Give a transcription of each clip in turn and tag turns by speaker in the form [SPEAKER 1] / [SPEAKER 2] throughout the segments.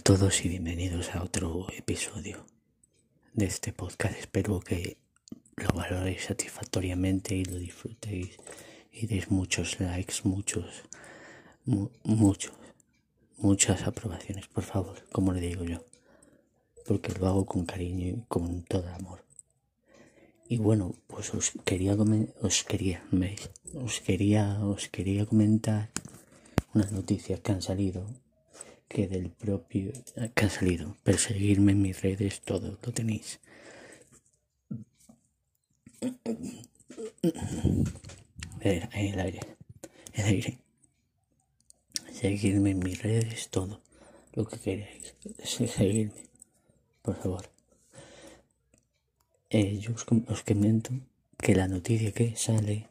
[SPEAKER 1] todos y bienvenidos a otro episodio de este podcast. Espero que lo valoréis satisfactoriamente y lo disfrutéis y deis muchos likes, muchos, muchos, muchas aprobaciones, por favor, como le digo yo, porque lo hago con cariño y con todo amor. Y bueno, pues os quería os quería, ¿veis? Os quería, os quería comentar unas noticias que han salido que del propio que ha salido. Perseguirme en mis redes, todo lo tenéis. El aire, el aire. Seguirme en mis redes, todo lo que queráis. Seguirme, por favor. Eh, yo os, os comento que la noticia que sale,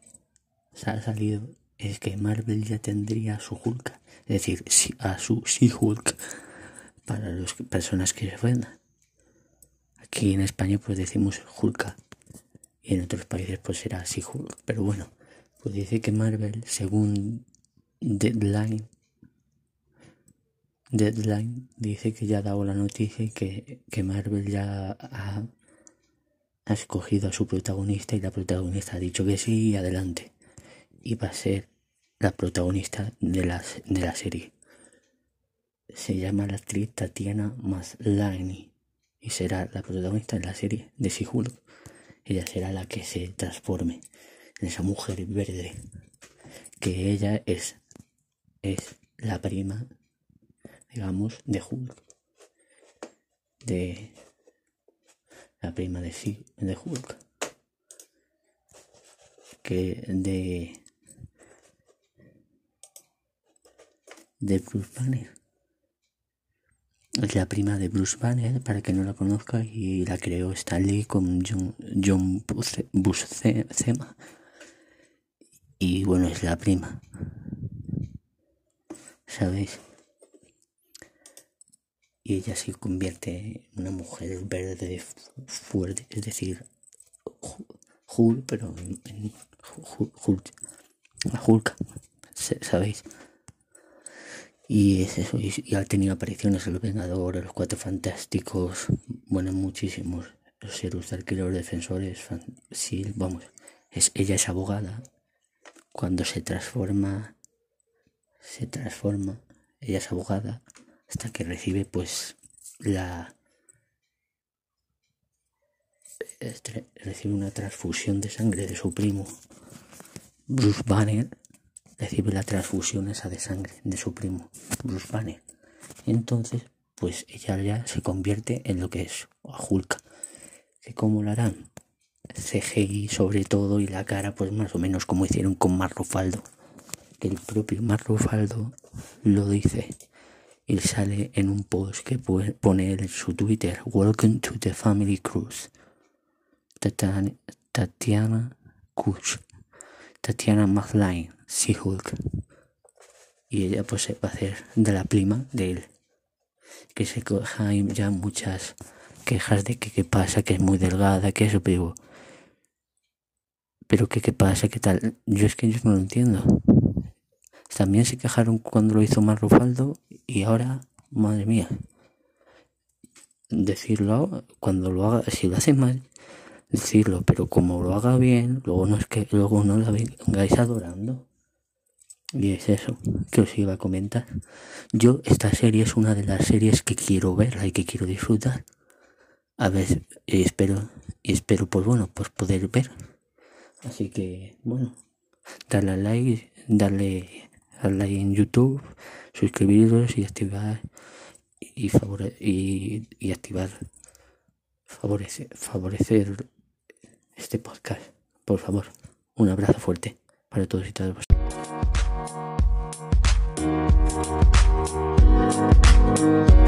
[SPEAKER 1] ha salido es que Marvel ya tendría a su Hulk, es decir, a su She-Hulk para las personas que se ofendan. Aquí en España pues decimos Hulk y en otros países pues será She-Hulk, pero bueno, pues dice que Marvel, según Deadline, Deadline dice que ya ha dado la noticia y que, que Marvel ya ha, ha escogido a su protagonista y la protagonista ha dicho que sí y adelante va a ser la protagonista de la, de la serie. Se llama la actriz Tatiana Maslany y será la protagonista de la serie de she Ella será la que se transforme en esa mujer verde. Que ella es, es la prima, digamos, de Hulk. De la prima de, de Hulk. Que de de Bruce Banner. Es la prima de Bruce Banner, para que no la conozca, y la creó Stanley con John, John Buscema. Y bueno, es la prima. ¿Sabéis? Y ella se convierte en una mujer verde fuerte, es decir, Hulk, pero en Hulk, ¿sabéis? Y es eso, y, ha tenido apariciones en Los Vengadores, Los Cuatro Fantásticos, bueno, muchísimos. De alquiler, defensores, sí, vamos. Es, ella es abogada. Cuando se transforma, se transforma, ella es abogada, hasta que recibe pues la... Este, recibe una transfusión de sangre de su primo, Bruce Banner, recibe la transfusión esa de sangre de su primo, Bruce Banner. Entonces, pues ella ya se convierte en lo que es Hulk. ¿Que cómo lo harán? CGI sobre todo y la cara pues más o menos como hicieron con Marrofaldo. Que el propio Marrofaldo lo dice. Y sale en un post que pone en su Twitter. Welcome to the family cruise. Tatiana, Kuch. Tatiana McLean si hulk Y ella pues va a hacer de la prima de él. Que se coja ya muchas quejas de que qué pasa, que es muy delgada, que eso, pero... Pero que qué pasa, qué tal. Yo es que yo no lo entiendo. También se quejaron cuando lo hizo Marrofaldo y ahora, madre mía. Decirlo cuando lo haga, si lo hace mal, decirlo, pero como lo haga bien, luego no es que luego no la vengáis adorando. Y es eso que os iba a comentar. Yo, esta serie es una de las series que quiero verla y que quiero disfrutar. A ver, y espero, y espero, pues bueno, pues poder ver. Así que, bueno, darle al like, darle al like en YouTube, suscribiros y activar y, favore y, y activar, favorecer, favorecer este podcast. Por favor, un abrazo fuerte para todos y todas vosotros. Thank you.